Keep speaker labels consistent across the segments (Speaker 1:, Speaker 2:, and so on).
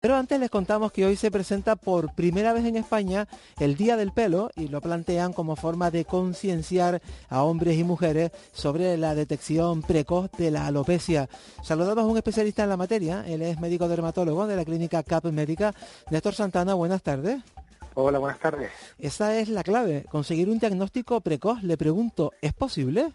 Speaker 1: Pero antes les contamos que hoy se presenta por primera vez en España el Día del Pelo y lo plantean como forma de concienciar a hombres y mujeres sobre la detección precoz de la alopecia. Saludamos a un especialista en la materia, él es médico dermatólogo de la clínica CAP Médica. Néstor Santana, buenas tardes.
Speaker 2: Hola, buenas tardes.
Speaker 1: Esa es la clave, conseguir un diagnóstico precoz. Le pregunto, ¿es posible?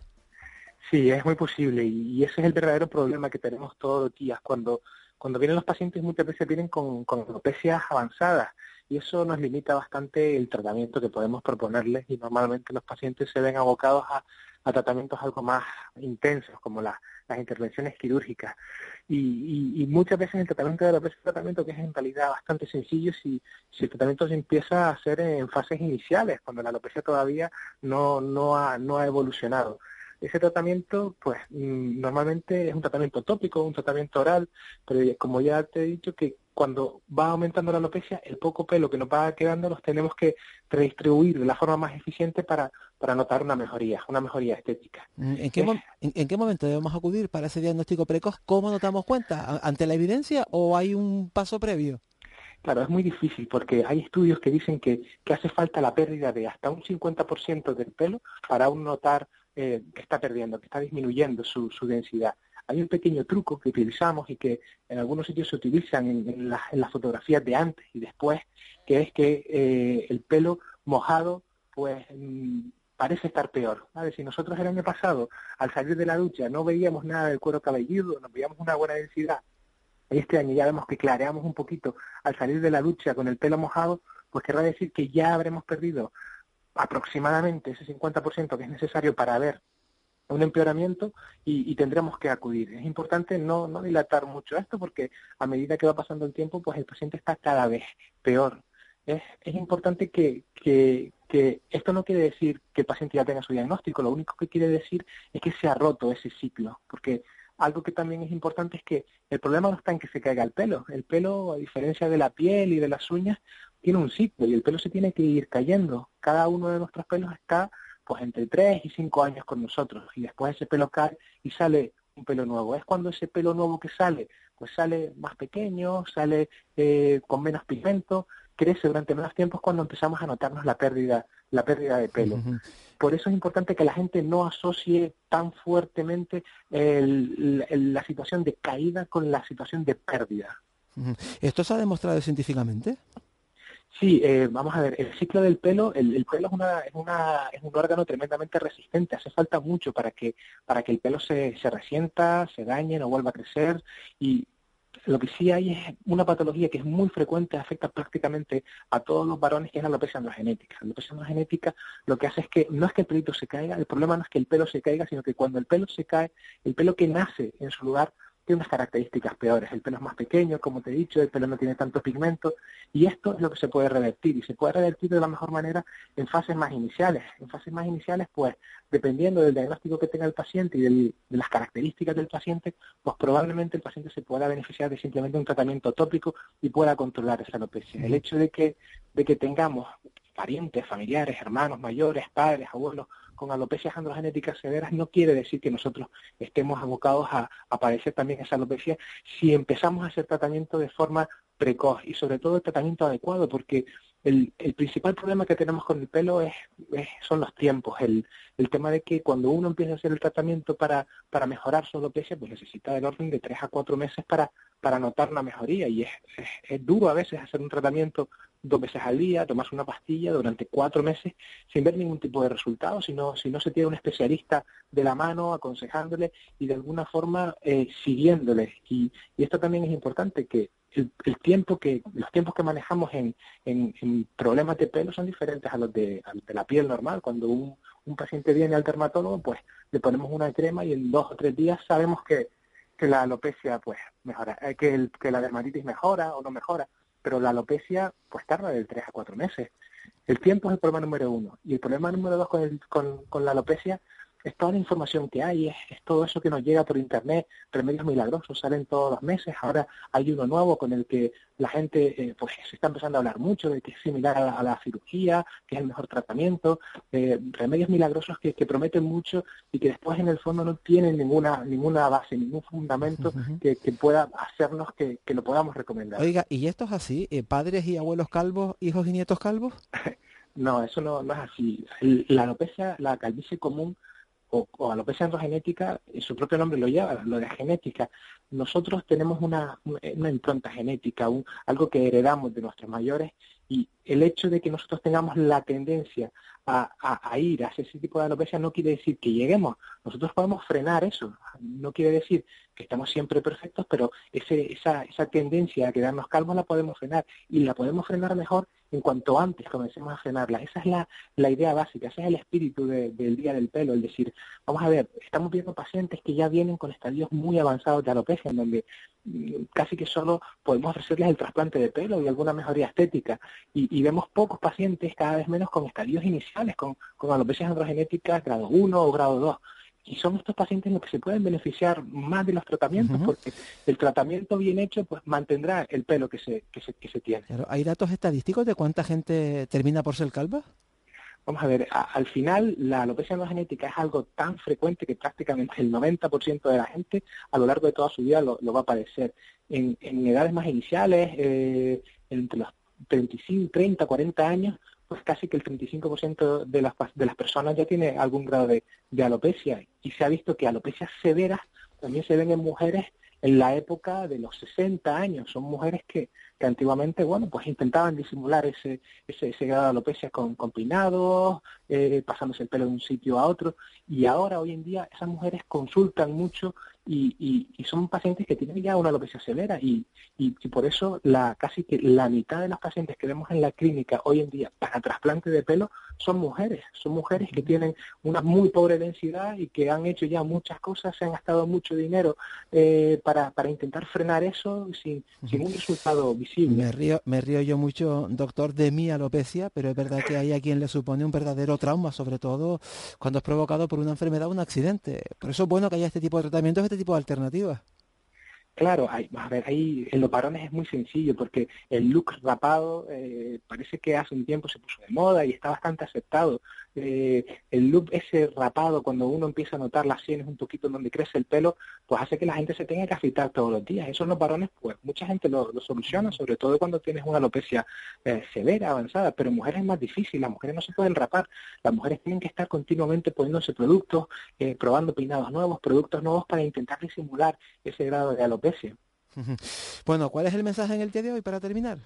Speaker 2: Sí, es muy posible y ese es el verdadero problema que tenemos todos los días cuando cuando vienen los pacientes muchas veces vienen con, con alopecias avanzadas y eso nos limita bastante el tratamiento que podemos proponerles y normalmente los pacientes se ven abocados a, tratamientos algo más intensos como las intervenciones quirúrgicas y, muchas veces el tratamiento de alopecia es un tratamiento que es en realidad bastante sencillo si, si el tratamiento se empieza a hacer en fases iniciales cuando la alopecia todavía no, no, ha, no ha evolucionado. Ese tratamiento, pues mm, normalmente es un tratamiento tópico, un tratamiento oral, pero como ya te he dicho que cuando va aumentando la alopecia, el poco pelo que nos va quedando los tenemos que redistribuir de la forma más eficiente para, para notar una mejoría, una mejoría estética.
Speaker 1: Mm, ¿En qué, en, qué momento debemos acudir para ese diagnóstico precoz? ¿Cómo nos damos cuenta? ¿Ante la evidencia o hay un paso previo?
Speaker 2: Claro, es muy difícil porque hay estudios que dicen que, que hace falta la pérdida de hasta un 50% del pelo para aún notar eh, que está perdiendo, que está disminuyendo su, su, densidad. Hay un pequeño truco que utilizamos y que en algunos sitios se utilizan en, las fotografías de antes y después, que es que eh, el pelo mojado pues mm, parece estar peor. Si nosotros el año pasado, al salir de la ducha, no veíamos nada del cuero cabelludo, no veíamos una buena densidad, este año ya vemos que clareamos un poquito al salir de la ducha con el pelo mojado, pues querrá decir que ya habremos perdido aproximadamente ese 50% que es necesario para ver un empeoramiento y, tendremos que acudir. Es importante no, no dilatar mucho esto porque a medida que va pasando el tiempo, pues el paciente está cada vez peor. Es, es importante que, que, que esto no quiere decir que el paciente ya tenga su diagnóstico, lo único que quiere decir es que se ha roto ese ciclo, porque algo que también es importante es que el problema no está en que se caiga el pelo. El pelo, a diferencia de la piel y de las uñas, tiene un ciclo y el pelo se tiene que ir cayendo. Cada uno de nuestros pelos está pues entre 3 y 5 años con nosotros y después ese pelo cae y sale un pelo nuevo. Es cuando ese pelo nuevo que sale, pues sale más pequeño, sale eh, con menos pigmento, crece durante menos tiempo es cuando empezamos a notarnos la pérdida, la pérdida de pelo. Por eso es importante que la gente no asocie tan fuertemente la situación de caída con la situación de pérdida.
Speaker 1: ¿Esto se ha demostrado científicamente?
Speaker 2: Sí, eh, vamos a ver, el ciclo del pelo, el, pelo es, una, es, una, es un órgano tremendamente resistente, hace falta mucho para que, para que el pelo se, se resienta, se dañe, no vuelva a crecer y lo que sí hay es una patología que es muy frecuente, afecta prácticamente a todos los varones, que es la alopecia androgenética. La alopecia androgenética lo que hace es que no es que el pelito se caiga, el problema no es que el pelo se caiga, sino que cuando el pelo se cae, el pelo que nace en su lugar tiene unas características peores. El pelo es más pequeño, como te he dicho, el pelo no tiene tanto pigmento y esto es lo que se puede revertir y se puede revertir de la mejor manera en fases más iniciales. En fases más iniciales, pues, dependiendo del diagnóstico que tenga el paciente y de las características del paciente, pues probablemente el paciente se pueda beneficiar de simplemente un tratamiento tópico y pueda controlar esa alopecia. El hecho de que, de que tengamos parientes, familiares, hermanos mayores, padres, abuelos con alopecias androgenéticas severas no quiere decir que nosotros estemos abocados a, a padecer también esa alopecia. Si empezamos a hacer tratamiento de forma precoz y sobre todo el tratamiento adecuado porque el, el, principal problema que tenemos con el pelo es, son los tiempos, el, el, tema de que cuando uno empieza a hacer el tratamiento para, para mejorar su alopecia, pues necesita del orden de tres a cuatro meses para, para notar una mejoría. Y es, es, duro a veces hacer un tratamiento dos veces al día, tomarse una pastilla durante cuatro meses sin ver ningún tipo de resultado, sino si no se tiene un especialista de la mano aconsejándole y de alguna forma eh, siguiéndole. Y, y esto también es importante, que el, tiempo que los tiempos que manejamos en, en, problemas de pelo son diferentes a los de, la piel normal. Cuando un, un, paciente viene al dermatólogo, pues le ponemos una crema y en dos o tres días sabemos que, que la alopecia pues mejora, eh, que, el, que la dermatitis mejora o no mejora, pero la alopecia pues tarda de tres a cuatro meses. El tiempo es el problema número uno. Y el problema número dos con, el, con, con la alopecia es toda la información que hay, es, todo eso que nos llega por internet, remedios milagrosos salen todos los meses, ahora hay uno nuevo con el que la gente eh, pues se está empezando a hablar mucho de que es similar a la, cirugía, que es el mejor tratamiento, eh, remedios milagrosos que, prometen mucho y que después en el fondo no tienen ninguna ninguna base, ningún fundamento que, pueda hacernos que, lo podamos recomendar.
Speaker 1: Oiga, ¿y esto es así? Eh, ¿Padres y abuelos calvos, hijos y nietos calvos?
Speaker 2: no, eso no, no es así. La alopecia, la calvicie común o, o alopecia androgenética, su propio nombre lo lleva, lo de genética. Nosotros tenemos una, una impronta genética, un, algo que heredamos de nuestros mayores y el hecho de que nosotros tengamos la tendencia a, a, ir hacia ese tipo de alopecia no quiere decir que lleguemos. Nosotros podemos frenar eso. No quiere decir que estamos siempre perfectos, pero ese, esa, esa tendencia a quedarnos calmos la podemos frenar y la podemos frenar mejor en cuanto antes comencemos a frenarla. Esa es la, la idea básica, ese es el espíritu del día del pelo, el decir, vamos a ver, estamos viendo pacientes que ya vienen con estadios muy avanzados de alopecia, en donde casi que solo podemos ofrecerles el trasplante de pelo y alguna mejoría estética. Y, vemos pocos pacientes, cada vez menos, con estadios iniciales, con, con alopecias androgenéticas grado 1 o grado 2 y son estos pacientes los que se pueden beneficiar más de los tratamientos porque el tratamiento bien hecho pues mantendrá el pelo que se, que se, que se tiene.
Speaker 1: ¿Hay datos estadísticos de cuánta gente termina por ser calva?
Speaker 2: Vamos a ver, al final la alopecia genética es algo tan frecuente que prácticamente el 90% de la gente a lo largo de toda su vida lo, va a padecer. En, en edades más iniciales, eh, entre los 35, 30, 40 años, pues casi que el 35% de las, de las personas ya tiene algún grado de, de alopecia. Y se ha visto que alopecias severas también se ven en mujeres en la época de los 60 años. Son mujeres que, que antiguamente, bueno, pues intentaban disimular ese, ese, ese grado de alopecia con, con peinados, eh, pasándose el pelo de un sitio a otro. Y ahora, hoy en día, esas mujeres consultan mucho y, y, son pacientes que tienen ya una alopecia severa y, y, por eso la casi que la mitad de los pacientes que vemos en la clínica hoy en día para trasplante de pelo son mujeres, son mujeres que tienen una muy pobre densidad y que han hecho ya muchas cosas, se han gastado mucho dinero eh, para, para intentar frenar eso sin, sin un resultado visible.
Speaker 1: Me río, me río yo mucho, doctor, de mi alopecia, pero es verdad que hay a quien le supone un verdadero trauma, sobre todo cuando es provocado por una enfermedad o un accidente. Por eso es bueno que haya este tipo de tratamientos este tipo de alternativas.
Speaker 2: Claro, hay, a ver, ahí en los varones es muy sencillo porque el look rapado eh, parece que hace un tiempo se puso de moda y está bastante aceptado. Eh, el look ese rapado, cuando uno empieza a notar las sienes un poquito donde crece el pelo, pues hace que la gente se tenga que afeitar todos los días. Eso en los varones, pues mucha gente lo, soluciona, sobre todo cuando tienes una alopecia eh, severa, avanzada, pero en mujeres es más difícil, las mujeres no se pueden rapar, las mujeres tienen que estar continuamente poniéndose productos, probando peinados nuevos, productos nuevos para intentar disimular ese grado de alopecia
Speaker 1: bueno, ¿cuál es el mensaje en el día de hoy para terminar?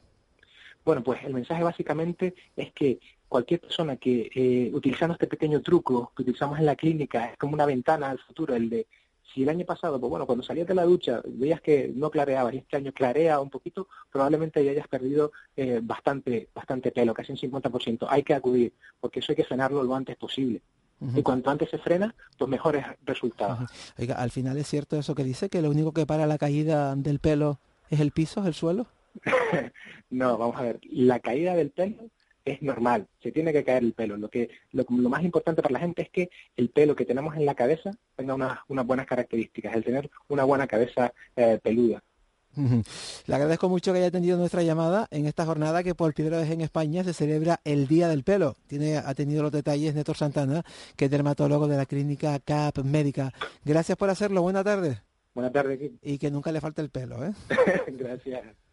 Speaker 2: Bueno, pues el mensaje básicamente es que cualquier persona que eh, utilizando este pequeño truco que utilizamos en la clínica es como una ventana al futuro, el de si el año pasado, pues bueno, cuando salías de la ducha veías que no clareabas y este año clarea un poquito, probablemente ya hayas perdido eh, bastante, bastante pelo, casi un 50%. Hay que acudir, porque eso hay que frenarlo lo antes posible. Y cuanto antes se frena, pues mejores resultados.
Speaker 1: Oiga, al final es cierto eso que dice, que lo único que para la caída del pelo es el piso, es el suelo.
Speaker 2: no, vamos a ver, la caída del pelo es normal, se tiene que caer el pelo. Lo que lo, más importante para la gente es que el pelo que tenemos en la cabeza tenga unas, unas buenas características, el tener una buena cabeza eh, peluda.
Speaker 1: Le agradezco mucho que haya atendido nuestra llamada en esta jornada que por primera vez en España se celebra el Día del Pelo. Tiene atendido los detalles Néstor Santana, que es dermatólogo de la clínica CAP Médica. Gracias por hacerlo. Buena tarde.
Speaker 2: Buenas tardes.
Speaker 1: Y que nunca le falte el pelo, ¿eh?
Speaker 2: Gracias.